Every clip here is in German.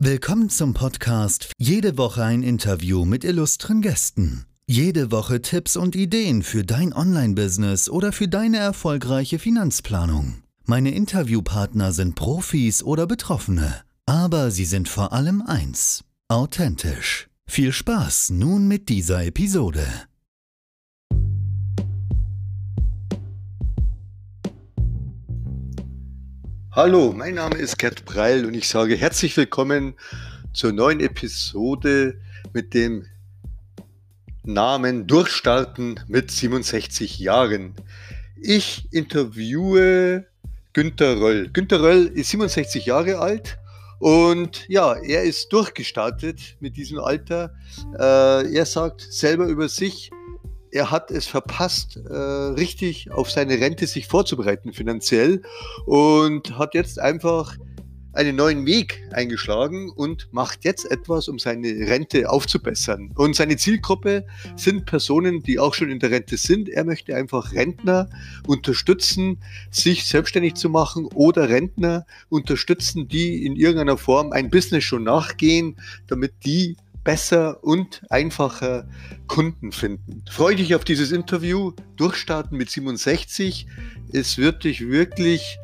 Willkommen zum Podcast Jede Woche ein Interview mit illustren Gästen. Jede Woche Tipps und Ideen für dein Online-Business oder für deine erfolgreiche Finanzplanung. Meine Interviewpartner sind Profis oder Betroffene, aber sie sind vor allem eins, authentisch. Viel Spaß nun mit dieser Episode. Hallo, mein Name ist Gerd Breil und ich sage herzlich willkommen zur neuen Episode mit dem Namen Durchstarten mit 67 Jahren. Ich interviewe Günter Röll. Günter Röll ist 67 Jahre alt und ja, er ist durchgestartet mit diesem Alter. Äh, er sagt selber über sich, er hat es verpasst, äh, richtig auf seine Rente sich vorzubereiten finanziell und hat jetzt einfach einen neuen Weg eingeschlagen und macht jetzt etwas, um seine Rente aufzubessern. Und seine Zielgruppe sind Personen, die auch schon in der Rente sind. Er möchte einfach Rentner unterstützen, sich selbstständig zu machen oder Rentner unterstützen, die in irgendeiner Form ein Business schon nachgehen, damit die besser und einfacher Kunden finden. Freue dich auf dieses Interview. Durchstarten mit 67. Es wird dich wirklich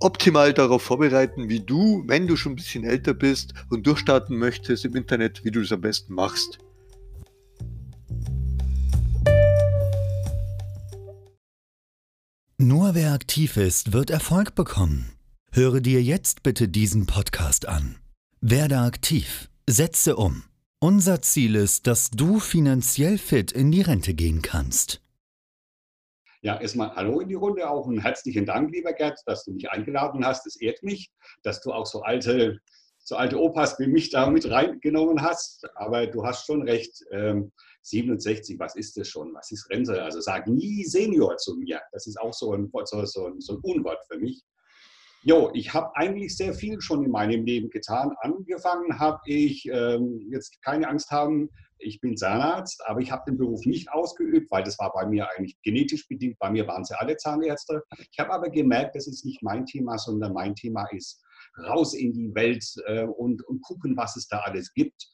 optimal darauf vorbereiten, wie du, wenn du schon ein bisschen älter bist und durchstarten möchtest im Internet, wie du es am besten machst. Nur wer aktiv ist, wird Erfolg bekommen. Höre dir jetzt bitte diesen Podcast an. Werde aktiv Setze um. Unser Ziel ist, dass du finanziell fit in die Rente gehen kannst. Ja, erstmal Hallo in die Runde, auch einen herzlichen Dank, lieber Gerd, dass du mich eingeladen hast. Es ehrt mich, dass du auch so alte, so alte Opas wie mich da mit reingenommen hast. Aber du hast schon recht, ähm, 67, was ist das schon? Was ist Rente? Also sag nie Senior zu mir. Das ist auch so ein, so, so, so ein Unwort für mich. Jo, ich habe eigentlich sehr viel schon in meinem Leben getan. Angefangen habe ich, ähm, jetzt keine Angst haben, ich bin Zahnarzt, aber ich habe den Beruf nicht ausgeübt, weil das war bei mir eigentlich genetisch bedingt. Bei mir waren sie alle Zahnärzte. Ich habe aber gemerkt, das ist nicht mein Thema, sondern mein Thema ist raus in die Welt äh, und, und gucken, was es da alles gibt.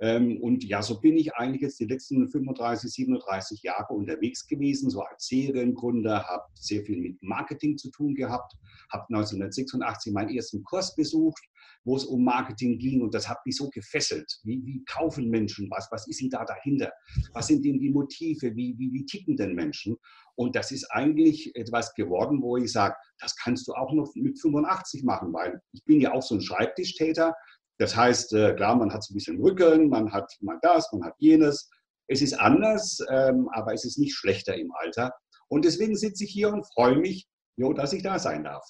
Ähm, und ja, so bin ich eigentlich jetzt die letzten 35, 37 Jahre unterwegs gewesen, so als Seriengründer, habe sehr viel mit Marketing zu tun gehabt, habe 1986 meinen ersten Kurs besucht, wo es um Marketing ging und das hat mich so gefesselt. Wie, wie kaufen Menschen was? Was ist denn da dahinter? Was sind denn die Motive? Wie, wie, wie ticken denn Menschen? Und das ist eigentlich etwas geworden, wo ich sage, das kannst du auch noch mit 85 machen, weil ich bin ja auch so ein Schreibtischtäter. Das heißt, äh, klar, man hat so ein bisschen Rücken, man hat mal das, man hat jenes. Es ist anders, ähm, aber es ist nicht schlechter im Alter. Und deswegen sitze ich hier und freue mich, jo, dass ich da sein darf.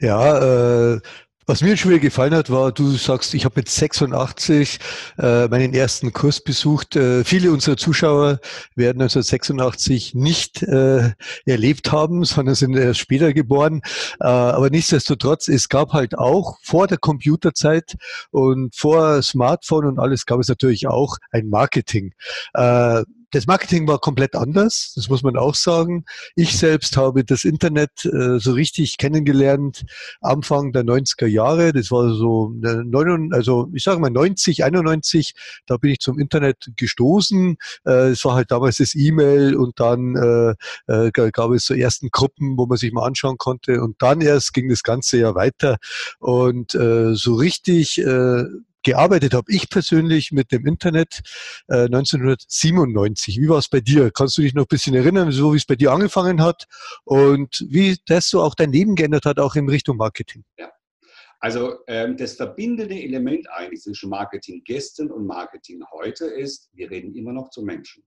Ja, äh, was mir schon wieder gefallen hat, war, du sagst, ich habe mit 86 äh, meinen ersten Kurs besucht. Äh, viele unserer Zuschauer werden 1986 nicht äh, erlebt haben, sondern sind erst später geboren. Äh, aber nichtsdestotrotz, es gab halt auch vor der Computerzeit und vor Smartphone und alles gab es natürlich auch ein Marketing. Äh, das Marketing war komplett anders, das muss man auch sagen. Ich selbst habe das Internet äh, so richtig kennengelernt Anfang der 90er Jahre. Das war so, äh, also ich sage mal 90, 91, da bin ich zum Internet gestoßen. Äh, es war halt damals das E-Mail und dann äh, äh, gab es so ersten Gruppen, wo man sich mal anschauen konnte. Und dann erst ging das Ganze ja weiter. Und äh, so richtig äh, gearbeitet habe, ich persönlich mit dem Internet äh, 1997. Wie war es bei dir? Kannst du dich noch ein bisschen erinnern, so wie es bei dir angefangen hat und wie das so auch dein Leben geändert hat, auch in Richtung Marketing? Ja. Also ähm, das verbindende Element eigentlich zwischen Marketing gestern und Marketing heute ist, wir reden immer noch zu Menschen.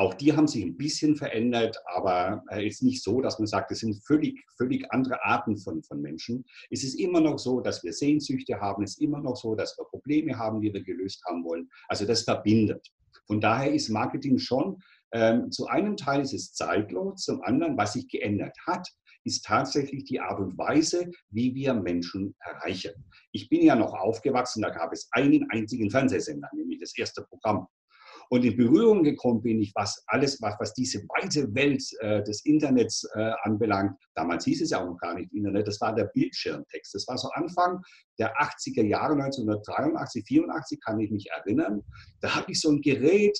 Auch die haben sich ein bisschen verändert, aber es äh, ist nicht so, dass man sagt, es sind völlig, völlig andere Arten von, von Menschen. Es ist immer noch so, dass wir Sehnsüchte haben. Es ist immer noch so, dass wir Probleme haben, die wir gelöst haben wollen. Also das verbindet. Von daher ist Marketing schon, ähm, zu einem Teil ist es zeitlos, zum anderen, was sich geändert hat, ist tatsächlich die Art und Weise, wie wir Menschen erreichen. Ich bin ja noch aufgewachsen, da gab es einen einzigen Fernsehsender, nämlich das erste Programm. Und in Berührung gekommen bin ich, was alles, was, was diese weite Welt äh, des Internets äh, anbelangt. Damals hieß es ja auch noch gar nicht Internet, das war der Bildschirmtext. Das war so Anfang der 80er Jahre, 1983, 84 kann ich mich erinnern. Da hatte ich so ein Gerät,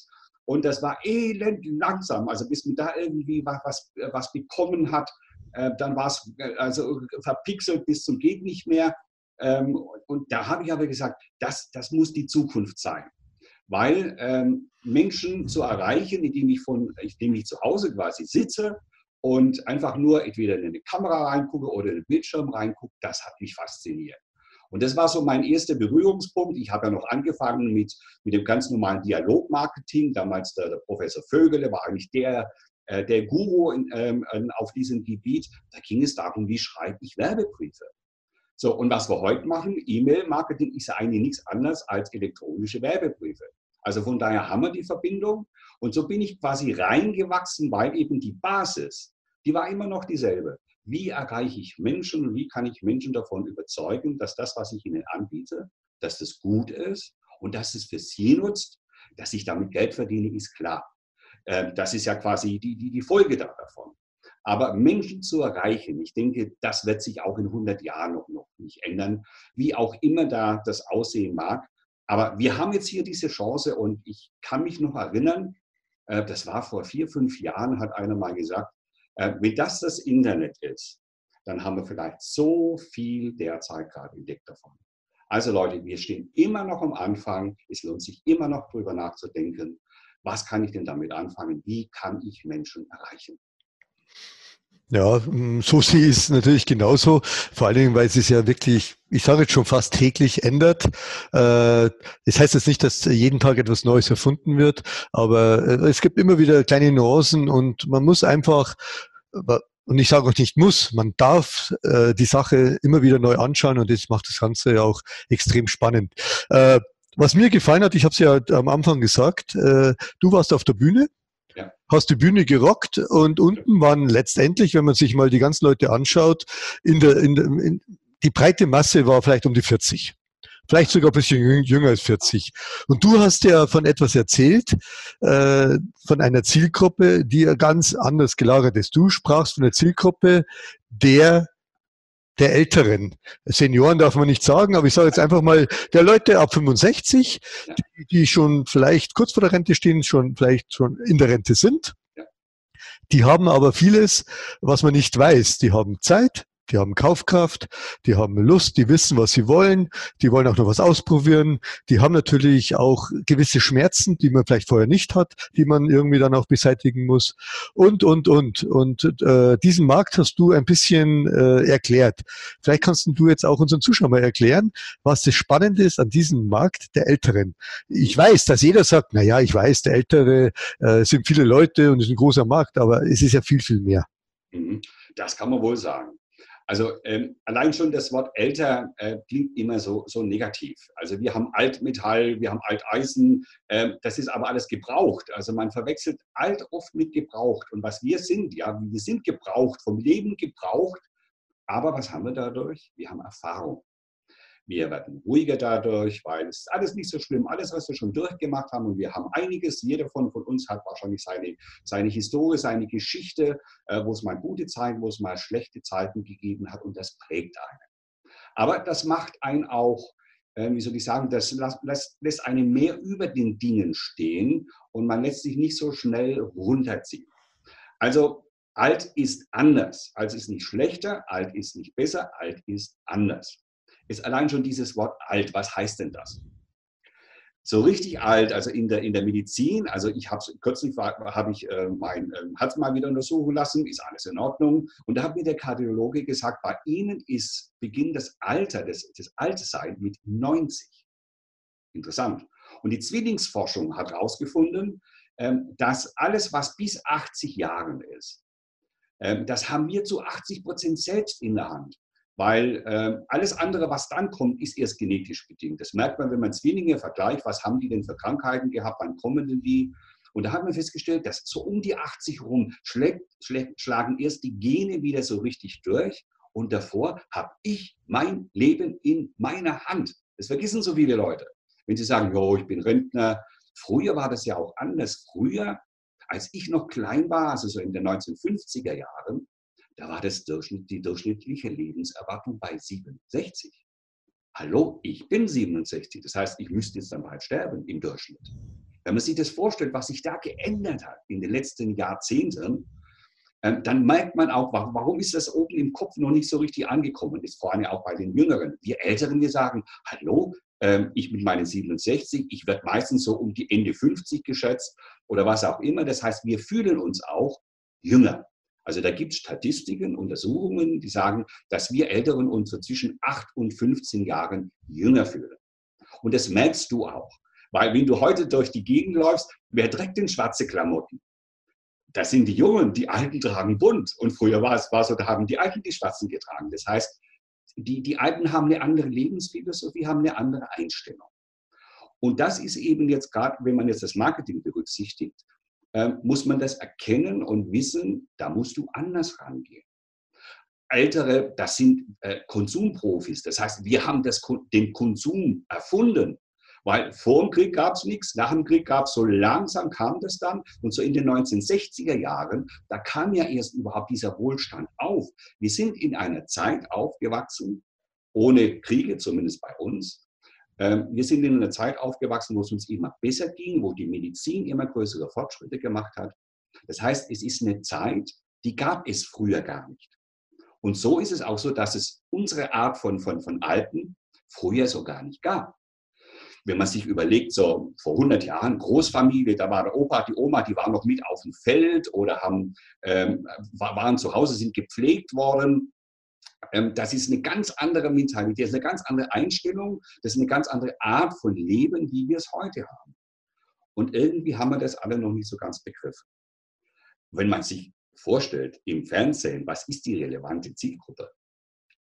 und das war elend langsam. Also bis man da irgendwie was, was bekommen hat, äh, dann war es äh, also verpixelt bis zum geht nicht mehr. Ähm, und da habe ich aber gesagt, das, das muss die Zukunft sein. Weil ähm, Menschen zu erreichen, indem ich, von, indem ich zu Hause quasi sitze und einfach nur entweder in eine Kamera reingucke oder in den Bildschirm reingucke, das hat mich fasziniert. Und das war so mein erster Berührungspunkt. Ich habe ja noch angefangen mit, mit dem ganz normalen Dialogmarketing. Damals der, der Professor Vögele war eigentlich der, äh, der Guru in, ähm, auf diesem Gebiet. Da ging es darum, wie schreibe ich Werbebriefe. So, und was wir heute machen, E-Mail-Marketing ist ja eigentlich nichts anderes als elektronische Werbebriefe. Also von daher haben wir die Verbindung. Und so bin ich quasi reingewachsen, weil eben die Basis, die war immer noch dieselbe. Wie erreiche ich Menschen und wie kann ich Menschen davon überzeugen, dass das, was ich ihnen anbiete, dass das gut ist und dass es für sie nutzt, dass ich damit Geld verdiene, ist klar. Ähm, das ist ja quasi die, die, die Folge davon. Aber Menschen zu erreichen, ich denke, das wird sich auch in 100 Jahren noch, noch nicht ändern, wie auch immer da das aussehen mag. Aber wir haben jetzt hier diese Chance und ich kann mich noch erinnern, äh, das war vor vier, fünf Jahren, hat einer mal gesagt, äh, wenn das das Internet ist, dann haben wir vielleicht so viel derzeit gerade entdeckt davon. Also Leute, wir stehen immer noch am Anfang. Es lohnt sich immer noch darüber nachzudenken, was kann ich denn damit anfangen? Wie kann ich Menschen erreichen? Ja, mm, so ich es natürlich genauso. Vor allen Dingen, weil es sich ja wirklich, ich sage jetzt schon fast täglich ändert. Äh, das heißt jetzt nicht, dass jeden Tag etwas Neues erfunden wird, aber äh, es gibt immer wieder kleine Nuancen und man muss einfach, und ich sage auch nicht muss, man darf äh, die Sache immer wieder neu anschauen und das macht das Ganze ja auch extrem spannend. Was mir gefallen hat, ich habe es ja am Anfang gesagt, du warst auf der Bühne ja. Hast die Bühne gerockt und unten waren letztendlich, wenn man sich mal die ganzen Leute anschaut, in der, in der in, die breite Masse war vielleicht um die 40 vielleicht sogar ein bisschen jünger als 40. Und du hast ja von etwas erzählt, äh, von einer Zielgruppe, die ganz anders gelagert ist. Du sprachst von der Zielgruppe der der Älteren. Senioren darf man nicht sagen, aber ich sage jetzt einfach mal der Leute ab 65, die, die schon vielleicht kurz vor der Rente stehen, schon vielleicht schon in der Rente sind. Die haben aber vieles, was man nicht weiß. Die haben Zeit, die haben Kaufkraft, die haben Lust, die wissen, was sie wollen, die wollen auch noch was ausprobieren, die haben natürlich auch gewisse Schmerzen, die man vielleicht vorher nicht hat, die man irgendwie dann auch beseitigen muss und, und, und. Und äh, diesen Markt hast du ein bisschen äh, erklärt. Vielleicht kannst du jetzt auch unseren Zuschauern mal erklären, was das Spannende ist an diesem Markt der Älteren. Ich weiß, dass jeder sagt, na ja, ich weiß, der Ältere äh, sind viele Leute und ist ein großer Markt, aber es ist ja viel, viel mehr. Mhm. Das kann man wohl sagen. Also ähm, allein schon das Wort älter äh, klingt immer so, so negativ. Also wir haben Altmetall, wir haben Alteisen, äh, das ist aber alles gebraucht. Also man verwechselt alt oft mit gebraucht. Und was wir sind, ja, wir sind gebraucht, vom Leben gebraucht. Aber was haben wir dadurch? Wir haben Erfahrung. Wir werden ruhiger dadurch, weil es ist alles nicht so schlimm. Alles, was wir schon durchgemacht haben und wir haben einiges. Jeder von, von uns hat wahrscheinlich seine, seine Historie, seine Geschichte, äh, wo es mal gute Zeiten, wo es mal schlechte Zeiten gegeben hat und das prägt einen. Aber das macht einen auch, äh, wie soll ich sagen, das lässt, lässt einen mehr über den Dingen stehen und man lässt sich nicht so schnell runterziehen. Also alt ist anders. Alt ist nicht schlechter, alt ist nicht besser, alt ist anders ist allein schon dieses Wort alt. Was heißt denn das? So richtig alt, also in der, in der Medizin, also ich habe kürzlich habe ich äh, mein äh, Herz mal wieder untersuchen lassen, ist alles in Ordnung. Und da hat mir der Kardiologe gesagt, bei Ihnen ist Beginn das Alter, das, das Altsein mit 90. Interessant. Und die Zwillingsforschung hat herausgefunden, ähm, dass alles, was bis 80 Jahren ist, ähm, das haben wir zu 80 Prozent selbst in der Hand. Weil äh, alles andere, was dann kommt, ist erst genetisch bedingt. Das merkt man, wenn man Zwillinge vergleicht, was haben die denn für Krankheiten gehabt, wann kommen denn die? Und da hat man festgestellt, dass so um die 80 rum schlägt, schlägt, schlagen erst die Gene wieder so richtig durch. Und davor habe ich mein Leben in meiner Hand. Das vergessen so viele Leute. Wenn sie sagen, jo, ich bin Rentner, Früher war das ja auch anders. Früher, als ich noch klein war, also so in den 1950er Jahren, da war das Durchschnitt, die durchschnittliche Lebenserwartung bei 67. Hallo, ich bin 67. Das heißt, ich müsste jetzt dann bald sterben im Durchschnitt. Wenn man sich das vorstellt, was sich da geändert hat in den letzten Jahrzehnten, ähm, dann merkt man auch, warum ist das oben im Kopf noch nicht so richtig angekommen ist, vor allem auch bei den Jüngeren. Wir Älteren, wir sagen, hallo, ähm, ich mit meinen 67, ich werde meistens so um die Ende 50 geschätzt oder was auch immer. Das heißt, wir fühlen uns auch jünger. Also da gibt es Statistiken, Untersuchungen, die sagen, dass wir Älteren uns so zwischen 8 und 15 Jahren jünger fühlen. Und das merkst du auch. Weil wenn du heute durch die Gegend läufst, wer trägt denn schwarze Klamotten? Das sind die Jungen, die Alten tragen bunt. Und früher war es war so, da haben die Alten die Schwarzen getragen. Das heißt, die, die Alten haben eine andere Lebensphilosophie, haben eine andere Einstellung. Und das ist eben jetzt gerade, wenn man jetzt das Marketing berücksichtigt, äh, muss man das erkennen und wissen, da musst du anders rangehen. Ältere, das sind äh, Konsumprofis. Das heißt, wir haben das, den Konsum erfunden. Weil vor dem Krieg gab es nichts, nach dem Krieg gab es so langsam kam das dann. Und so in den 1960er Jahren, da kam ja erst überhaupt dieser Wohlstand auf. Wir sind in einer Zeit aufgewachsen, ohne Kriege, zumindest bei uns, wir sind in einer Zeit aufgewachsen, wo es uns immer besser ging, wo die Medizin immer größere Fortschritte gemacht hat. Das heißt, es ist eine Zeit, die gab es früher gar nicht. Und so ist es auch so, dass es unsere Art von, von, von Alten früher so gar nicht gab. Wenn man sich überlegt, so vor 100 Jahren Großfamilie, da war der Opa, die Oma, die waren noch mit auf dem Feld oder haben, ähm, waren zu Hause, sind gepflegt worden. Ähm, das ist eine ganz andere Mentalität, das ist eine ganz andere Einstellung, das ist eine ganz andere Art von Leben, wie wir es heute haben. Und irgendwie haben wir das alle noch nicht so ganz begriffen. Wenn man sich vorstellt, im Fernsehen, was ist die relevante Zielgruppe?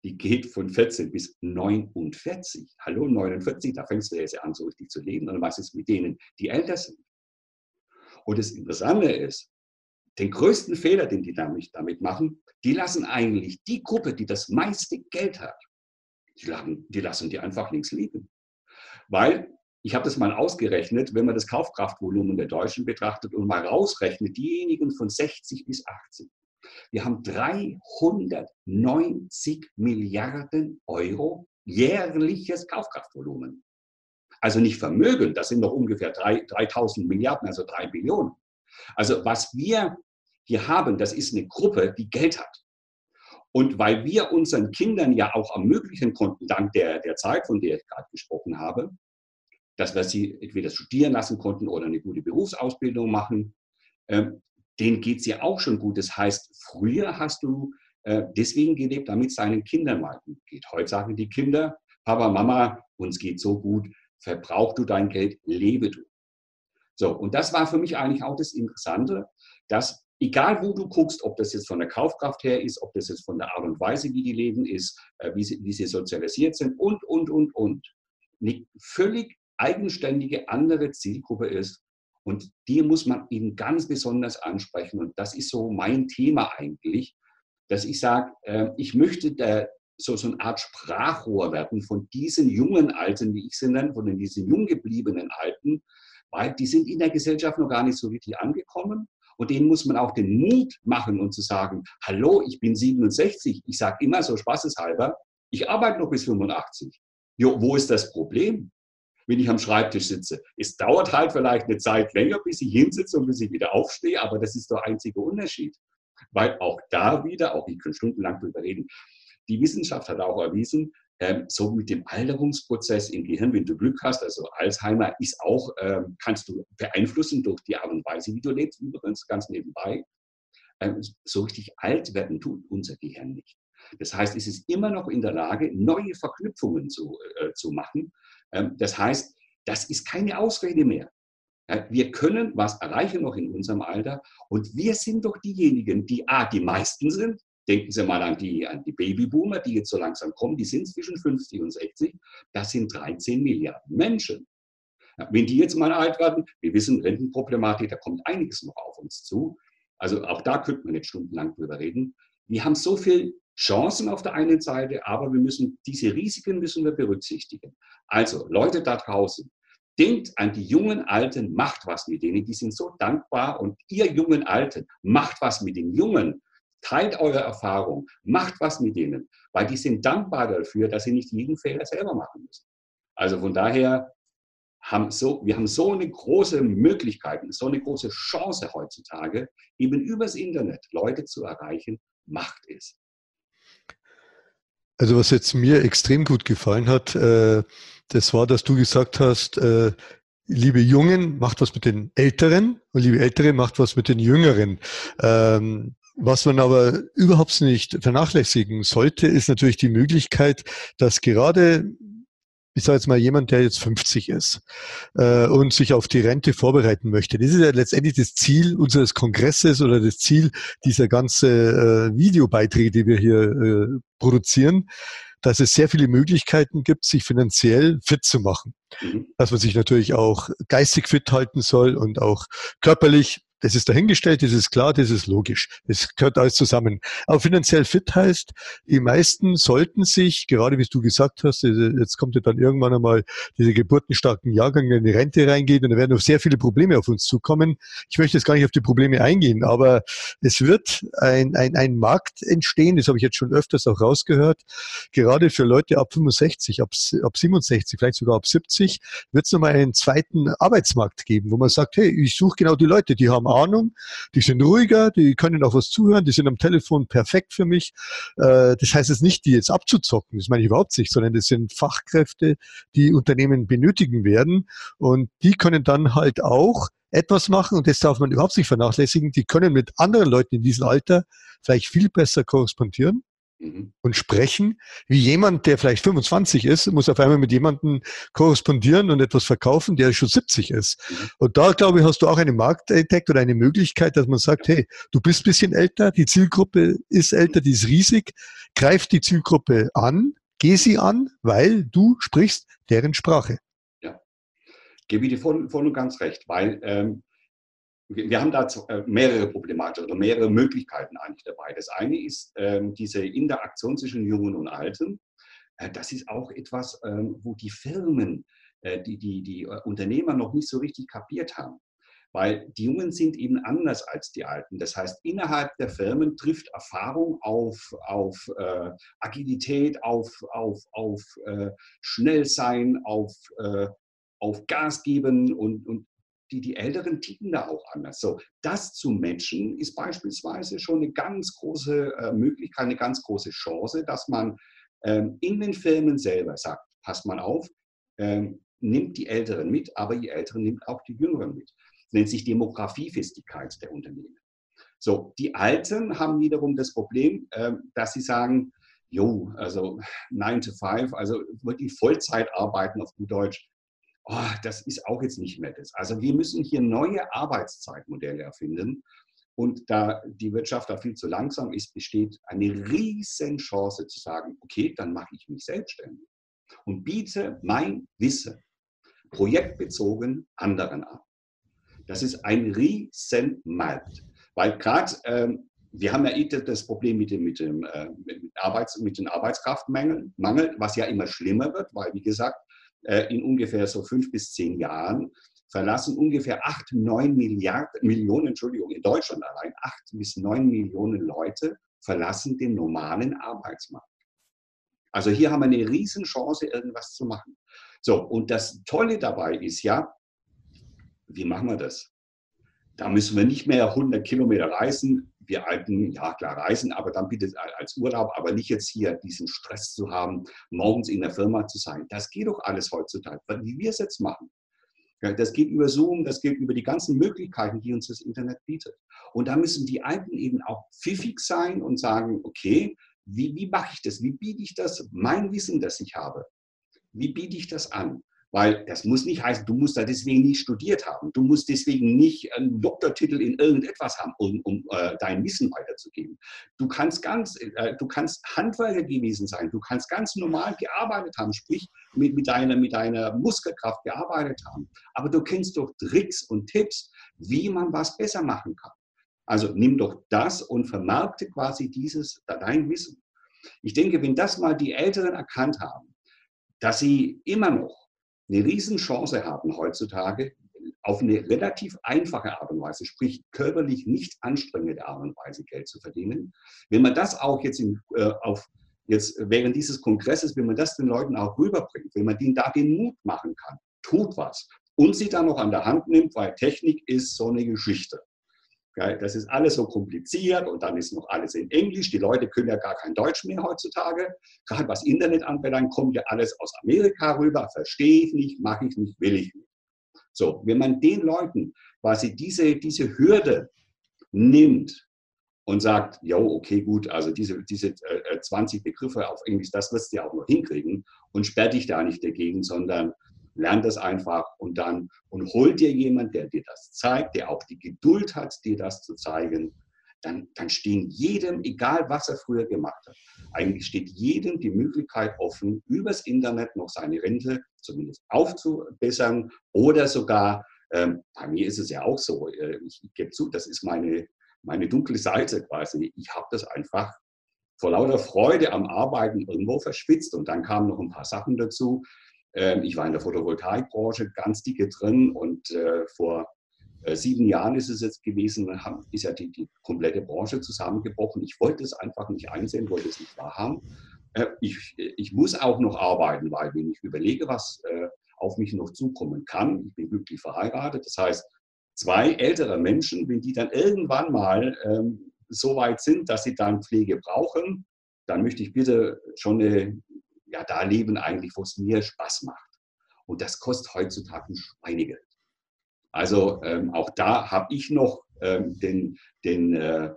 Die geht von 14 bis 49. Hallo, 49, da fängst du jetzt an, so richtig zu leben. Und was ist mit denen, die älter sind? Und das Interessante ist, den größten Fehler, den die damit, damit machen, die lassen eigentlich die Gruppe, die das meiste Geld hat, die, lassen die, einfach links liegen. Weil, ich habe das mal ausgerechnet, wenn man das Kaufkraftvolumen der Deutschen betrachtet und mal rausrechnet, diejenigen von 60 bis 80, wir haben 390 Milliarden Euro jährliches Kaufkraftvolumen. Also nicht Vermögen, das sind noch ungefähr 3, 3000 Milliarden, also 3 Billionen. Also was wir hier haben, das ist eine Gruppe, die Geld hat. Und weil wir unseren Kindern ja auch ermöglichen konnten, dank der, der Zeit, von der ich gerade gesprochen habe, dass wir sie entweder studieren lassen konnten oder eine gute Berufsausbildung machen, ähm, denen geht es ja auch schon gut. Das heißt, früher hast du äh, deswegen gelebt, damit es deinen Kindern mal gut geht. Heute sagen die Kinder, Papa, Mama, uns geht so gut, verbrauch du dein Geld, lebe du. So, und das war für mich eigentlich auch das Interessante, dass egal wo du guckst, ob das jetzt von der Kaufkraft her ist, ob das jetzt von der Art und Weise, wie die leben ist, äh, wie, sie, wie sie sozialisiert sind und, und, und, und, eine völlig eigenständige andere Zielgruppe ist. Und die muss man eben ganz besonders ansprechen. Und das ist so mein Thema eigentlich, dass ich sage, äh, ich möchte der, so, so eine Art Sprachrohr werden von diesen jungen Alten, wie ich sie nenne, von diesen jung gebliebenen Alten, weil die sind in der Gesellschaft noch gar nicht so richtig angekommen. Und denen muss man auch den Mut machen und zu sagen, hallo, ich bin 67. Ich sage immer so spaßeshalber, ich arbeite noch bis 85. Jo, wo ist das Problem? wenn ich am Schreibtisch sitze. Es dauert halt vielleicht eine Zeit länger, bis ich hinsitze und bis ich wieder aufstehe, aber das ist der einzige Unterschied. Weil auch da wieder, auch ich kann stundenlang darüber reden, die Wissenschaft hat auch erwiesen, ähm, so mit dem Alterungsprozess im Gehirn, wenn du Glück hast, also Alzheimer ist auch, ähm, kannst du beeinflussen durch die Art und Weise, wie du lebst, übrigens ganz nebenbei. Ähm, so richtig alt werden tut unser Gehirn nicht. Das heißt, es ist immer noch in der Lage, neue Verknüpfungen zu, äh, zu machen. Ähm, das heißt, das ist keine Ausrede mehr. Wir können was erreichen noch in unserem Alter und wir sind doch diejenigen, die A, die meisten sind, Denken Sie mal an die, an die Babyboomer, die jetzt so langsam kommen, die sind zwischen 50 und 60. Das sind 13 Milliarden Menschen. Wenn die jetzt mal alt werden, wir wissen, Rentenproblematik, da kommt einiges noch auf uns zu. Also auch da könnte man jetzt stundenlang drüber reden. Wir haben so viele Chancen auf der einen Seite, aber wir müssen diese Risiken müssen wir berücksichtigen. Also Leute da draußen, denkt an die jungen Alten, macht was mit denen, die sind so dankbar und ihr jungen Alten, macht was mit den Jungen, teilt eure Erfahrung, macht was mit denen, weil die sind dankbar dafür, dass sie nicht jeden Fehler selber machen müssen. Also von daher haben so, wir haben so eine große Möglichkeit, so eine große Chance heutzutage, eben übers Internet Leute zu erreichen, macht es. Also was jetzt mir extrem gut gefallen hat, äh, das war, dass du gesagt hast, äh, liebe Jungen, macht was mit den Älteren und liebe Ältere, macht was mit den Jüngeren. Ähm, was man aber überhaupt nicht vernachlässigen sollte, ist natürlich die Möglichkeit, dass gerade ich sage jetzt mal jemand, der jetzt 50 ist äh, und sich auf die Rente vorbereiten möchte. Das ist ja letztendlich das Ziel unseres Kongresses oder das Ziel dieser ganzen äh, Videobeiträge, die wir hier äh, produzieren, dass es sehr viele Möglichkeiten gibt, sich finanziell fit zu machen. Mhm. Dass man sich natürlich auch geistig fit halten soll und auch körperlich das ist dahingestellt, das ist klar, das ist logisch. Das gehört alles zusammen. Aber finanziell fit heißt, die meisten sollten sich, gerade wie du gesagt hast, jetzt kommt ja dann irgendwann einmal diese geburtenstarken Jahrgänge in die Rente reingehen und da werden noch sehr viele Probleme auf uns zukommen. Ich möchte jetzt gar nicht auf die Probleme eingehen, aber es wird ein, ein, ein Markt entstehen, das habe ich jetzt schon öfters auch rausgehört, gerade für Leute ab 65, ab, ab 67, vielleicht sogar ab 70, wird es nochmal einen zweiten Arbeitsmarkt geben, wo man sagt, hey, ich suche genau die Leute, die haben Ahnung, die sind ruhiger, die können auch was zuhören, die sind am Telefon perfekt für mich. Äh, das heißt jetzt nicht, die jetzt abzuzocken, das meine ich überhaupt nicht, sondern das sind Fachkräfte, die Unternehmen benötigen werden und die können dann halt auch etwas machen und das darf man überhaupt nicht vernachlässigen. Die können mit anderen Leuten in diesem Alter vielleicht viel besser korrespondieren Mhm. und sprechen, wie jemand, der vielleicht 25 ist, muss auf einmal mit jemandem korrespondieren und etwas verkaufen, der schon 70 ist. Mhm. Und da, glaube ich, hast du auch einen Markt entdeckt oder eine Möglichkeit, dass man sagt, hey, du bist ein bisschen älter, die Zielgruppe ist älter, die ist riesig, greif die Zielgruppe an, geh sie an, weil du sprichst deren Sprache. Ja, gebe ich dir voll, voll und ganz recht, weil ähm, wir haben da äh, mehrere Problematiken oder mehrere Möglichkeiten eigentlich dabei. Das eine ist ähm, diese Interaktion zwischen Jungen und Alten. Äh, das ist auch etwas, ähm, wo die Firmen, äh, die, die, die Unternehmer noch nicht so richtig kapiert haben. Weil die Jungen sind eben anders als die Alten. Das heißt, innerhalb der Firmen trifft Erfahrung auf, auf äh, Agilität, auf, auf, auf äh, Schnellsein, auf, auf Gas geben und, und die, die Älteren ticken da auch anders. So, das zu matchen ist beispielsweise schon eine ganz große äh, Möglichkeit, eine ganz große Chance, dass man ähm, in den Firmen selber sagt, passt mal auf, ähm, nimmt die Älteren mit, aber die Älteren nimmt auch die Jüngeren mit. Das nennt sich Demografiefestigkeit der Unternehmen. So, die Alten haben wiederum das Problem, äh, dass sie sagen, jo, also 9 to 5, also wirklich Vollzeit arbeiten auf gut Deutsch, oh, das ist auch jetzt nicht mehr das. Also wir müssen hier neue Arbeitszeitmodelle erfinden. Und da die Wirtschaft da viel zu langsam ist, besteht eine riesen Chance zu sagen, okay, dann mache ich mich selbstständig und biete mein Wissen projektbezogen anderen an. Das ist ein riesen Markt. Weil gerade, ähm, wir haben ja eh das Problem mit dem, mit dem äh, mit Arbeits-, mit den Arbeitskraftmangel, Mangel, was ja immer schlimmer wird, weil, wie gesagt, in ungefähr so fünf bis zehn Jahren verlassen ungefähr acht, neun Milliarden, Millionen, Entschuldigung, in Deutschland allein acht bis neun Millionen Leute verlassen den normalen Arbeitsmarkt. Also hier haben wir eine Riesenchance, irgendwas zu machen. So, und das Tolle dabei ist ja, wie machen wir das? Da müssen wir nicht mehr 100 Kilometer reisen. Wir alten, ja klar, reisen, aber dann bitte als Urlaub, aber nicht jetzt hier diesen Stress zu haben, morgens in der Firma zu sein. Das geht doch alles heutzutage, wie wir es jetzt machen. Das geht über Zoom, das geht über die ganzen Möglichkeiten, die uns das Internet bietet. Und da müssen die Alten eben auch pfiffig sein und sagen, okay, wie, wie mache ich das? Wie biete ich das, mein Wissen, das ich habe? Wie biete ich das an? Weil das muss nicht heißen, du musst da deswegen nicht studiert haben. Du musst deswegen nicht einen Doktortitel in irgendetwas haben, um, um äh, dein Wissen weiterzugeben. Du kannst ganz, äh, du kannst Handwerker gewesen sein. Du kannst ganz normal gearbeitet haben, sprich mit, mit, deiner, mit deiner Muskelkraft gearbeitet haben. Aber du kennst doch Tricks und Tipps, wie man was besser machen kann. Also nimm doch das und vermarkte quasi dieses, dein Wissen. Ich denke, wenn das mal die Älteren erkannt haben, dass sie immer noch eine Riesenchance haben heutzutage, auf eine relativ einfache Art und Weise, sprich körperlich nicht anstrengende Art und Weise Geld zu verdienen. Wenn man das auch jetzt, in, äh, auf, jetzt während dieses Kongresses, wenn man das den Leuten auch rüberbringt, wenn man denen da den Mut machen kann, tut was und sie dann noch an der Hand nimmt, weil Technik ist so eine Geschichte. Das ist alles so kompliziert und dann ist noch alles in Englisch. Die Leute können ja gar kein Deutsch mehr heutzutage. Gerade was Internet anbelangt, kommt ja alles aus Amerika rüber. Verstehe ich nicht, mache ich nicht, will ich nicht. So, wenn man den Leuten quasi diese, diese Hürde nimmt und sagt, jo, okay, gut, also diese, diese äh, 20 Begriffe auf Englisch, das wirst du ja auch noch hinkriegen und sperr dich da nicht dagegen, sondern lern das einfach und dann und hol dir jemand, der dir das zeigt, der auch die Geduld hat, dir das zu zeigen. Dann, dann stehen jedem, egal was er früher gemacht hat, eigentlich steht jedem die Möglichkeit offen, übers Internet noch seine Rente zumindest aufzubessern oder sogar, ähm, bei mir ist es ja auch so, äh, ich, ich gebe zu, das ist meine, meine dunkle Seite quasi. Ich habe das einfach vor lauter Freude am Arbeiten irgendwo verschwitzt. Und dann kamen noch ein paar Sachen dazu. Ähm, ich war in der Photovoltaikbranche ganz dicke drin und äh, vor äh, sieben Jahren ist es jetzt gewesen, ist ja die, die komplette Branche zusammengebrochen. Ich wollte es einfach nicht einsehen, wollte es nicht wahrhaben. Äh, ich, ich muss auch noch arbeiten, weil wenn ich überlege, was auf mich noch zukommen kann, ich bin glücklich verheiratet, das heißt, zwei ältere Menschen, wenn die dann irgendwann mal ähm, so weit sind, dass sie dann Pflege brauchen, dann möchte ich bitte schon eine, ja, da leben eigentlich, wo es mir Spaß macht. Und das kostet heutzutage ein Schweinegeld. Also ähm, auch da habe ich noch ähm, den, den, äh,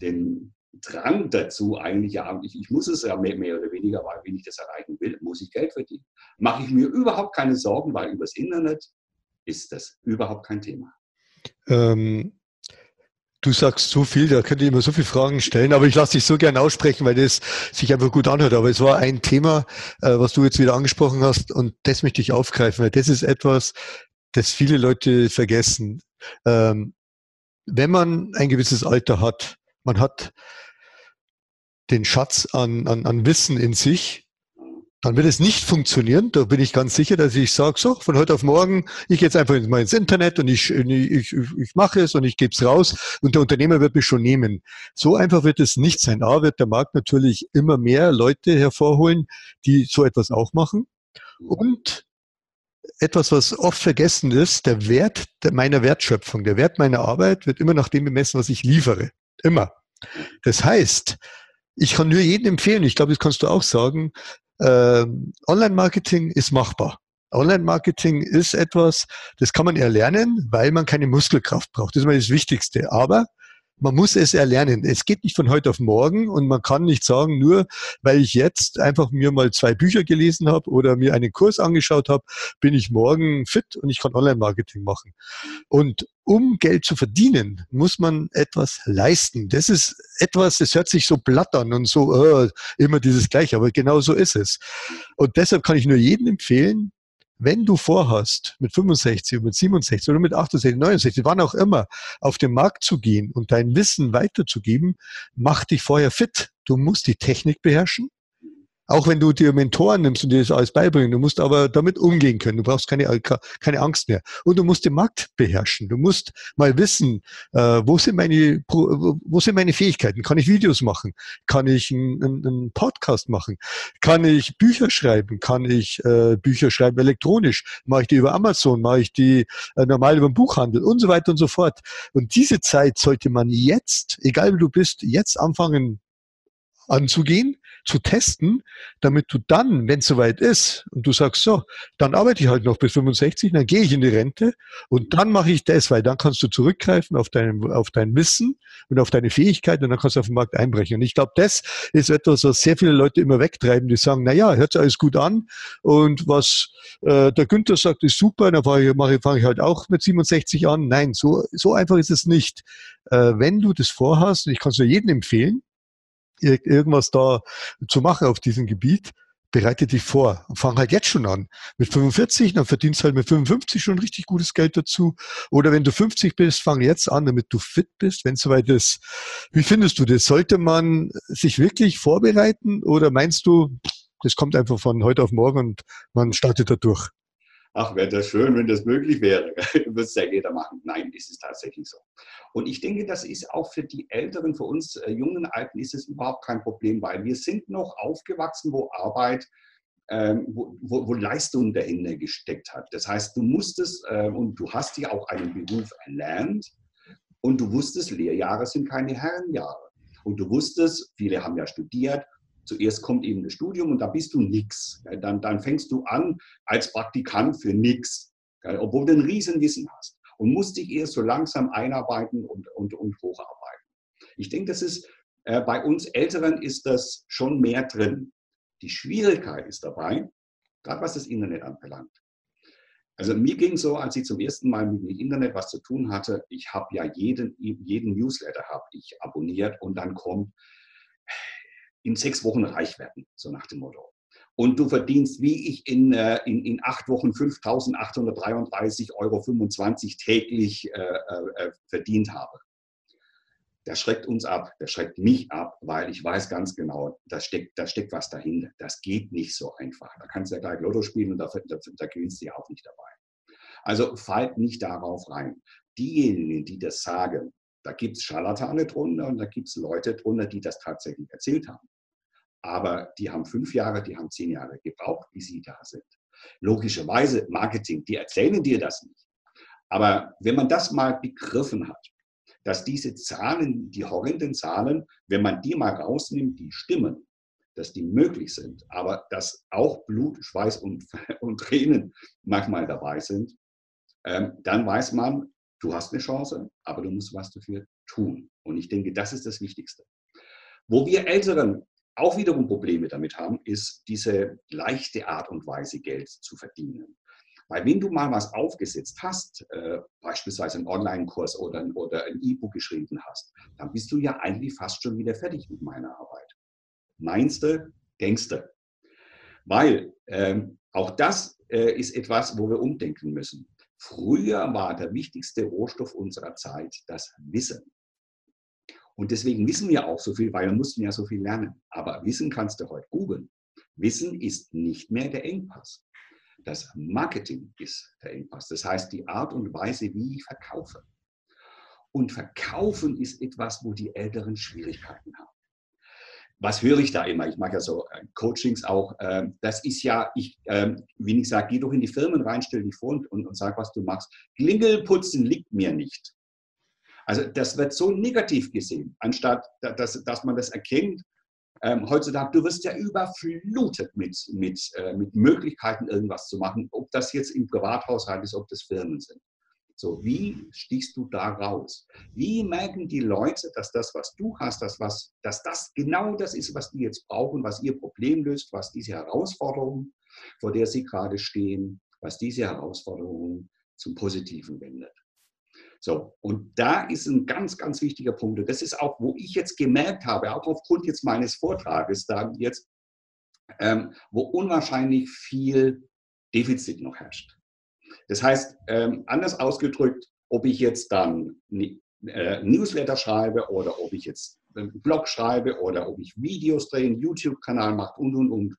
den Drang dazu eigentlich, ja, ich, ich muss es ja mehr, mehr, oder weniger, weil wenn ich das erreichen will, muss ich Geld verdienen. Mache ich mir überhaupt keine Sorgen, weil übers Internet ist das überhaupt kein Thema. Ähm, Du sagst so viel, da könnte ich immer so viele Fragen stellen, aber ich lasse dich so gern aussprechen, weil das sich einfach gut anhört. Aber es war ein Thema, äh, was du jetzt wieder angesprochen hast, und das möchte ich aufgreifen, weil das ist etwas, das viele Leute vergessen. Ähm, wenn man ein gewisses Alter hat, man hat den Schatz an, an, an Wissen in sich, dann wird es nicht funktionieren. Da bin ich ganz sicher, dass ich sage, so, von heute auf morgen, ich gehe jetzt einfach mal ins Internet und ich, ich, ich, mache es und ich gebe es raus und der Unternehmer wird mich schon nehmen. So einfach wird es nicht sein. A, wird der Markt natürlich immer mehr Leute hervorholen, die so etwas auch machen. Und etwas, was oft vergessen ist, der Wert meiner Wertschöpfung, der Wert meiner Arbeit wird immer nach dem bemessen, was ich liefere. Immer. Das heißt, ich kann nur jedem empfehlen, ich glaube, das kannst du auch sagen, Online-Marketing ist machbar. Online-Marketing ist etwas, das kann man erlernen, weil man keine Muskelkraft braucht. Das ist mal das Wichtigste. Aber man muss es erlernen. Es geht nicht von heute auf morgen und man kann nicht sagen, nur weil ich jetzt einfach mir mal zwei Bücher gelesen habe oder mir einen Kurs angeschaut habe, bin ich morgen fit und ich kann Online-Marketing machen. Und um Geld zu verdienen, muss man etwas leisten. Das ist etwas, das hört sich so platt und so uh, immer dieses Gleiche, aber genau so ist es. Und deshalb kann ich nur jedem empfehlen, wenn du vorhast, mit 65 mit 67 oder mit 68, 69, wann auch immer, auf den Markt zu gehen und dein Wissen weiterzugeben, mach dich vorher fit. Du musst die Technik beherrschen. Auch wenn du dir Mentoren nimmst und dir das alles beibringen, du musst aber damit umgehen können. Du brauchst keine, keine Angst mehr. Und du musst den Markt beherrschen. Du musst mal wissen, äh, wo, sind meine, wo sind meine Fähigkeiten? Kann ich Videos machen? Kann ich einen, einen Podcast machen? Kann ich Bücher schreiben? Kann ich äh, Bücher schreiben elektronisch? Mache ich die über Amazon? Mache ich die äh, normal über den Buchhandel? Und so weiter und so fort. Und diese Zeit sollte man jetzt, egal wie du bist, jetzt anfangen anzugehen zu testen, damit du dann, wenn es soweit ist und du sagst, so, dann arbeite ich halt noch bis 65, dann gehe ich in die Rente und dann mache ich das, weil dann kannst du zurückgreifen auf dein, auf dein Wissen und auf deine Fähigkeit und dann kannst du auf den Markt einbrechen. Und ich glaube, das ist etwas, was sehr viele Leute immer wegtreiben, die sagen, na ja, hört sich alles gut an und was äh, der Günther sagt, ist super, dann fange ich, fang ich halt auch mit 67 an. Nein, so, so einfach ist es nicht. Äh, wenn du das vorhast, und ich kann es nur jedem empfehlen, irgendwas da zu machen auf diesem Gebiet, bereite dich vor und fang halt jetzt schon an. Mit 45, dann verdienst halt mit 55 schon richtig gutes Geld dazu. Oder wenn du 50 bist, fang jetzt an, damit du fit bist, wenn es soweit ist. Wie findest du das? Sollte man sich wirklich vorbereiten oder meinst du, das kommt einfach von heute auf morgen und man startet da durch? Ach, wäre das schön, wenn das möglich wäre. Würde es ja jeder machen. Nein, ist es tatsächlich so. Und ich denke, das ist auch für die Älteren, für uns äh, jungen Alten, ist es überhaupt kein Problem, weil wir sind noch aufgewachsen, wo Arbeit ähm, wo, wo, wo, Leistung dahinter gesteckt hat. Das heißt, du musstest äh, und du hast ja auch einen Beruf erlernt und du wusstest, Lehrjahre sind keine Herrenjahre. Und du wusstest, viele haben ja studiert, zuerst kommt eben das Studium und da bist du nix. Dann, dann fängst du an als Praktikant für nix, obwohl du ein Riesenwissen hast und musst dich erst so langsam einarbeiten und, und, und hocharbeiten. Ich denke, das ist äh, bei uns Älteren ist das schon mehr drin. Die Schwierigkeit ist dabei, gerade was das Internet anbelangt. Also mir ging so, als ich zum ersten Mal mit dem Internet was zu tun hatte, ich habe ja jeden, jeden Newsletter habe ich abonniert und dann kommt in sechs Wochen reich werden, so nach dem Motto. Und du verdienst, wie ich in, äh, in, in acht Wochen 5.833,25 Euro täglich äh, äh, verdient habe der schreckt uns ab, der schreckt mich ab, weil ich weiß ganz genau, da steckt, da steckt was dahinter. Das geht nicht so einfach. Da kannst du ja gleich Lotto spielen und da, da, da gewinnst du ja auch nicht dabei. Also fallt nicht darauf rein. Diejenigen, die das sagen, da gibt es Scharlatane drunter und da gibt es Leute drunter, die das tatsächlich erzählt haben. Aber die haben fünf Jahre, die haben zehn Jahre gebraucht, wie sie da sind. Logischerweise, Marketing, die erzählen dir das nicht. Aber wenn man das mal begriffen hat, dass diese Zahlen, die horrenden Zahlen, wenn man die mal rausnimmt, die stimmen, dass die möglich sind, aber dass auch Blut, Schweiß und, und Tränen manchmal dabei sind, ähm, dann weiß man, du hast eine Chance, aber du musst was dafür tun. Und ich denke, das ist das Wichtigste. Wo wir Älteren auch wiederum Probleme damit haben, ist diese leichte Art und Weise, Geld zu verdienen. Weil wenn du mal was aufgesetzt hast, äh, beispielsweise einen Online-Kurs oder, ein, oder ein E-Book geschrieben hast, dann bist du ja eigentlich fast schon wieder fertig mit meiner Arbeit. Meinst du, denkst du. Weil ähm, auch das äh, ist etwas, wo wir umdenken müssen. Früher war der wichtigste Rohstoff unserer Zeit das Wissen. Und deswegen wissen wir auch so viel, weil wir mussten ja so viel lernen. Aber Wissen kannst du heute googeln. Wissen ist nicht mehr der Engpass. Das Marketing ist der Engpass. Das heißt, die Art und Weise, wie ich verkaufe. Und Verkaufen ist etwas, wo die Älteren Schwierigkeiten haben. Was höre ich da immer? Ich mache ja so äh, Coachings auch. Ähm, das ist ja, ich, ähm, wie ich sage, geh doch in die Firmen rein, stell dich vor und, und, und sag, was du machst. Klingelputzen liegt mir nicht. Also das wird so negativ gesehen, anstatt dass, dass man das erkennt ähm, heutzutage, du wirst ja überflutet mit, mit, äh, mit Möglichkeiten, irgendwas zu machen, ob das jetzt im Privathaushalt ist, ob das Firmen sind. So, wie stichst du da raus? Wie merken die Leute, dass das, was du hast, dass, was, dass das genau das ist, was die jetzt brauchen, was ihr Problem löst, was diese Herausforderung, vor der sie gerade stehen, was diese Herausforderung zum Positiven wendet? So, und da ist ein ganz, ganz wichtiger Punkt. Und das ist auch, wo ich jetzt gemerkt habe, auch aufgrund jetzt meines Vortrages, da jetzt, ähm, wo unwahrscheinlich viel Defizit noch herrscht. Das heißt, ähm, anders ausgedrückt, ob ich jetzt dann äh, Newsletter schreibe oder ob ich jetzt einen Blog schreibe oder ob ich Videos drehe, einen YouTube-Kanal mache und, und, und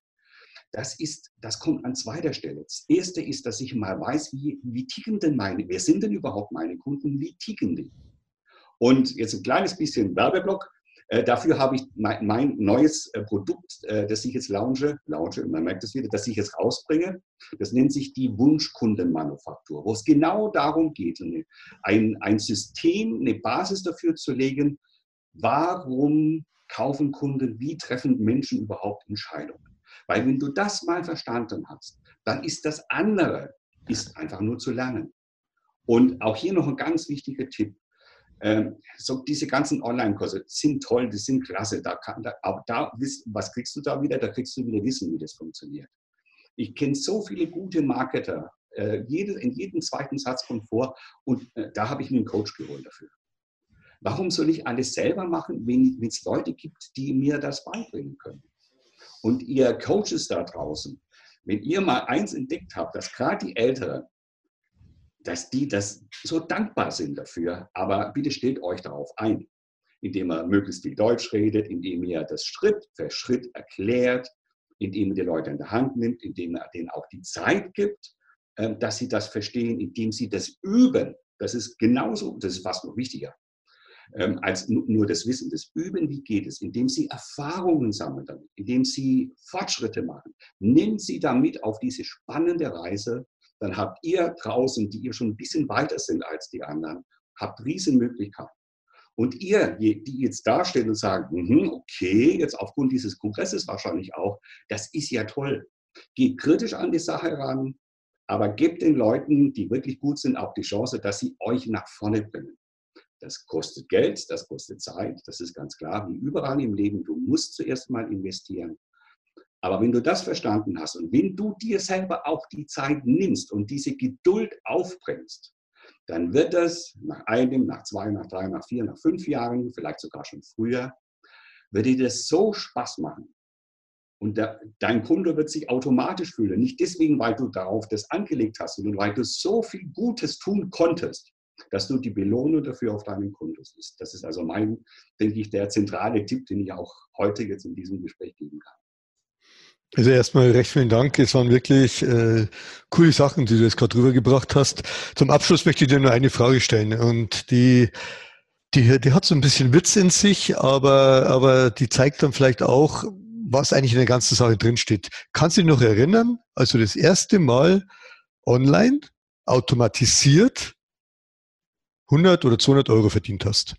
das ist, das kommt an zweiter Stelle. Das erste ist, dass ich mal weiß, wie, wie ticken denn meine, wer sind denn überhaupt meine Kunden, wie ticken die? Und jetzt ein kleines bisschen Werbeblock. Äh, dafür habe ich mein, mein neues äh, Produkt, äh, das ich jetzt launche, launche, man merkt es wieder, das ich jetzt rausbringe. Das nennt sich die Wunschkundenmanufaktur, wo es genau darum geht, ein, ein System, eine Basis dafür zu legen, warum kaufen Kunden, wie treffen Menschen überhaupt Entscheidungen. Weil wenn du das mal verstanden hast, dann ist das andere ist einfach nur zu lernen. Und auch hier noch ein ganz wichtiger Tipp. Ähm, so diese ganzen Online-Kurse sind toll, die sind klasse. Da kann, da, auch da, was kriegst du da wieder? Da kriegst du wieder Wissen, wie das funktioniert. Ich kenne so viele gute Marketer. Äh, in jedem zweiten Satz kommt vor und äh, da habe ich mir einen Coach geholt dafür. Warum soll ich alles selber machen, wenn es Leute gibt, die mir das beibringen können? Und ihr Coaches da draußen, wenn ihr mal eins entdeckt habt, dass gerade die Älteren, dass die das so dankbar sind dafür, aber bitte stellt euch darauf ein, indem ihr möglichst viel Deutsch redet, indem ihr das Schritt für Schritt erklärt, indem ihr die Leute in der Hand nimmt, indem ihr denen auch die Zeit gibt, ähm, dass sie das verstehen, indem sie das üben. Das ist genauso, das ist fast noch wichtiger ähm, als nur das Wissen. Das Üben, wie geht es? Indem sie Erfahrungen sammeln damit, indem sie Fortschritte machen. Nimmt sie damit auf diese spannende Reise, dann habt ihr draußen, die ihr schon ein bisschen weiter sind als die anderen, habt Riesenmöglichkeiten. Und ihr, die jetzt da steht und sagt, mhm, okay, jetzt aufgrund dieses Kongresses wahrscheinlich auch, das ist ja toll. Geht kritisch an die Sache ran, aber gebt den Leuten, die wirklich gut sind, auch die Chance, dass sie euch nach vorne bringen. Das kostet Geld, das kostet Zeit, das ist ganz klar, wie überall im Leben. Du musst zuerst mal investieren. Aber wenn du das verstanden hast und wenn du dir selber auch die Zeit nimmst und diese Geduld aufbringst, dann wird es nach einem, nach zwei, nach drei, nach vier, nach fünf Jahren, vielleicht sogar schon früher, wird dir das so Spaß machen. Und der, dein Kunde wird sich automatisch fühlen. Nicht deswegen, weil du darauf das angelegt hast, sondern weil du so viel Gutes tun konntest, dass du die Belohnung dafür auf deinem Konto siehst. Das ist also mein, denke ich, der zentrale Tipp, den ich auch heute jetzt in diesem Gespräch geben kann. Also erstmal recht vielen Dank. Es waren wirklich äh, coole Sachen, die du jetzt gerade rübergebracht hast. Zum Abschluss möchte ich dir nur eine Frage stellen und die die, die hat so ein bisschen Witz in sich, aber, aber die zeigt dann vielleicht auch, was eigentlich in der ganzen Sache drinsteht. Kannst du dich noch erinnern, als du das erste Mal online automatisiert 100 oder 200 Euro verdient hast?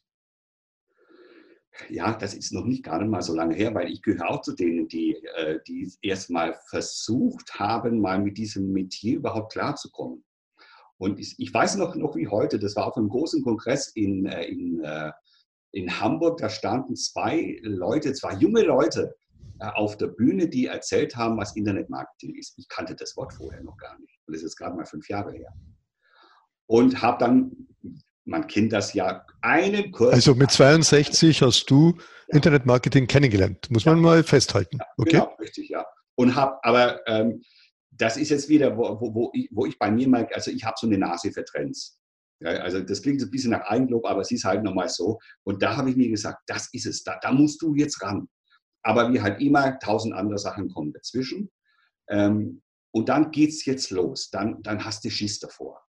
ja, das ist noch nicht gar nicht mal so lange her, weil ich gehöre auch zu denen, die, äh, die erstmal versucht haben, mal mit diesem Metier überhaupt klarzukommen. Und ich, weiß noch, noch wie heute, das war auf einem großen Kongress in, äh, in, äh, in Hamburg, da standen zwei Leute, zwei junge Leute auf der Bühne, die erzählt haben, was Internetmarketing ist. Ich kannte das Wort vorher noch gar nicht. Und das ist gerade mal fünf Jahre her. Und habe dann man kennt das ja, einen Kurs. Also mit 62 hast du ja. Internetmarketing kennengelernt, muss ja. man mal festhalten. Okay? Genau, richtig, ja. Und habe, aber ähm, das ist jetzt wieder, wo, wo, wo, ich, wo ich bei mir merke, also ich habe so eine Nase für Trends. Ja, also das klingt ein bisschen nach Eigenlob, aber es ist halt nochmal so. Und da habe ich mir gesagt, das ist es, da, da musst du jetzt ran. Aber wie halt immer, tausend andere Sachen kommen dazwischen. Ähm, und dann geht es jetzt los. Dann, dann hast du Schiss davor.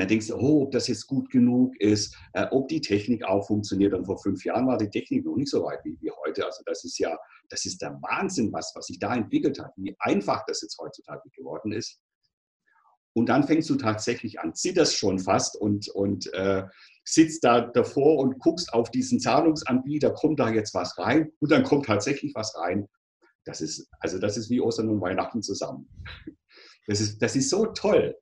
Dann denkst oh, ob das jetzt gut genug ist, äh, ob die Technik auch funktioniert. Und vor fünf Jahren war die Technik noch nicht so weit wie, wie heute. Also das ist ja, das ist der Wahnsinn, was, was sich da entwickelt hat, wie einfach das jetzt heutzutage geworden ist. Und dann fängst du tatsächlich an, zitterst schon fast und, und äh, sitzt da davor und guckst auf diesen Zahlungsanbieter, kommt da jetzt was rein? Und dann kommt tatsächlich was rein. Das ist, also das ist wie Ostern und Weihnachten zusammen. Das ist, das ist so toll,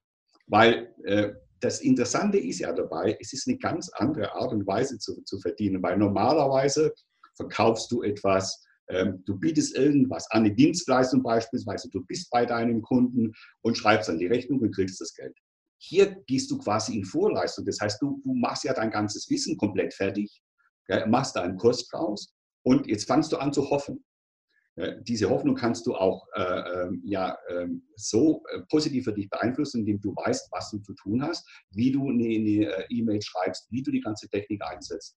weil äh, das Interessante ist ja dabei, es ist eine ganz andere Art und Weise zu, zu verdienen, weil normalerweise verkaufst du etwas, ähm, du bietest irgendwas an, eine Dienstleistung beispielsweise, du bist bei deinem Kunden und schreibst dann die Rechnung und kriegst das Geld. Hier gehst du quasi in Vorleistung, das heißt, du, du machst ja dein ganzes Wissen komplett fertig, gell, machst da einen Kurs draus und jetzt fangst du an zu hoffen. Äh, diese Hoffnung kannst du auch äh, ähm, ja, ähm, äh, so positiv für dich beeinflussen, indem du weißt, was du zu tun hast, wie du eine äh, E-Mail schreibst, wie du die ganze Technik einsetzt.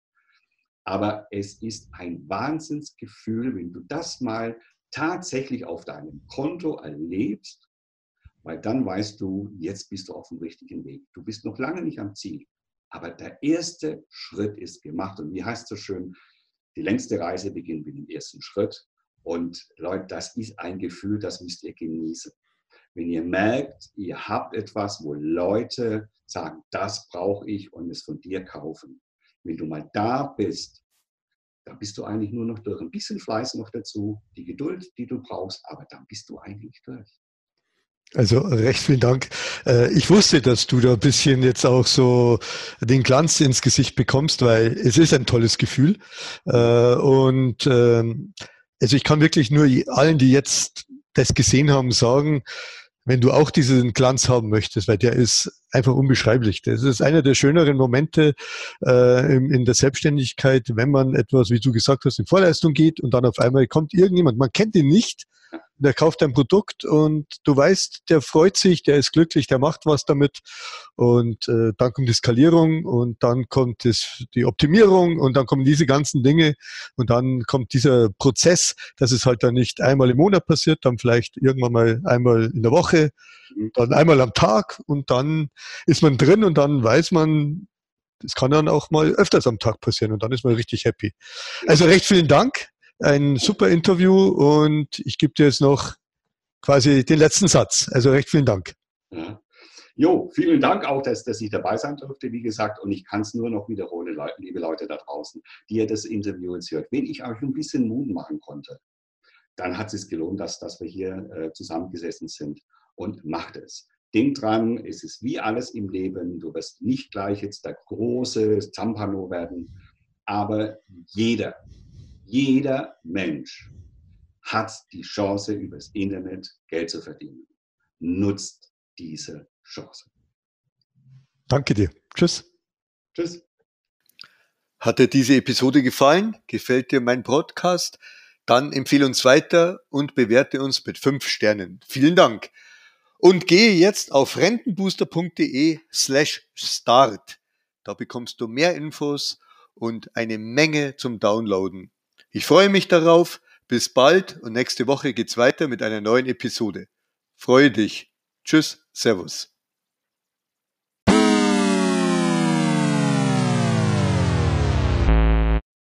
Aber es ist ein Wahnsinnsgefühl, wenn du das mal tatsächlich auf deinem Konto erlebst, weil dann weißt du, jetzt bist du auf dem richtigen Weg. Du bist noch lange nicht am Ziel, aber der erste Schritt ist gemacht. Und wie heißt es so schön, die längste Reise beginnt mit dem ersten Schritt. Und Leute, das ist ein Gefühl, das müsst ihr genießen. Wenn ihr merkt, ihr habt etwas, wo Leute sagen, das brauche ich und es von dir kaufen. Wenn du mal da bist, dann bist du eigentlich nur noch durch. Ein bisschen Fleiß noch dazu, die Geduld, die du brauchst, aber dann bist du eigentlich durch. Also recht vielen Dank. Äh, ich wusste, dass du da ein bisschen jetzt auch so den Glanz ins Gesicht bekommst, weil es ist ein tolles Gefühl. Äh, und ähm, also ich kann wirklich nur allen, die jetzt das gesehen haben, sagen, wenn du auch diesen Glanz haben möchtest, weil der ist einfach unbeschreiblich. Das ist einer der schöneren Momente äh, in, in der Selbstständigkeit, wenn man etwas, wie du gesagt hast, in Vorleistung geht und dann auf einmal kommt irgendjemand, man kennt ihn nicht, der kauft ein Produkt und du weißt, der freut sich, der ist glücklich, der macht was damit. Und äh, dann kommt die Skalierung und dann kommt das, die Optimierung und dann kommen diese ganzen Dinge. Und dann kommt dieser Prozess, dass es halt dann nicht einmal im Monat passiert, dann vielleicht irgendwann mal einmal in der Woche, dann einmal am Tag und dann ist man drin und dann weiß man, das kann dann auch mal öfters am Tag passieren und dann ist man richtig happy. Also recht vielen Dank ein super Interview und ich gebe dir jetzt noch quasi den letzten Satz. Also recht vielen Dank. Ja. Jo, vielen Dank auch, dass, dass ich dabei sein durfte, wie gesagt. Und ich kann es nur noch wiederholen, liebe Leute da draußen, die ihr das Interview jetzt hört. Wenn ich euch ein bisschen Mut machen konnte, dann hat es sich gelohnt, dass, dass wir hier äh, zusammengesessen sind. Und macht es. Denk dran, es ist wie alles im Leben. Du wirst nicht gleich jetzt der große Zampano werden, aber jeder, jeder Mensch hat die Chance, übers Internet Geld zu verdienen. Nutzt diese Chance. Danke dir. Tschüss. Tschüss. Hat dir diese Episode gefallen? Gefällt dir mein Podcast? Dann empfehle uns weiter und bewerte uns mit fünf Sternen. Vielen Dank. Und gehe jetzt auf rentenbooster.de slash start. Da bekommst du mehr Infos und eine Menge zum Downloaden. Ich freue mich darauf. Bis bald und nächste Woche geht's weiter mit einer neuen Episode. Freue dich. Tschüss, Servus.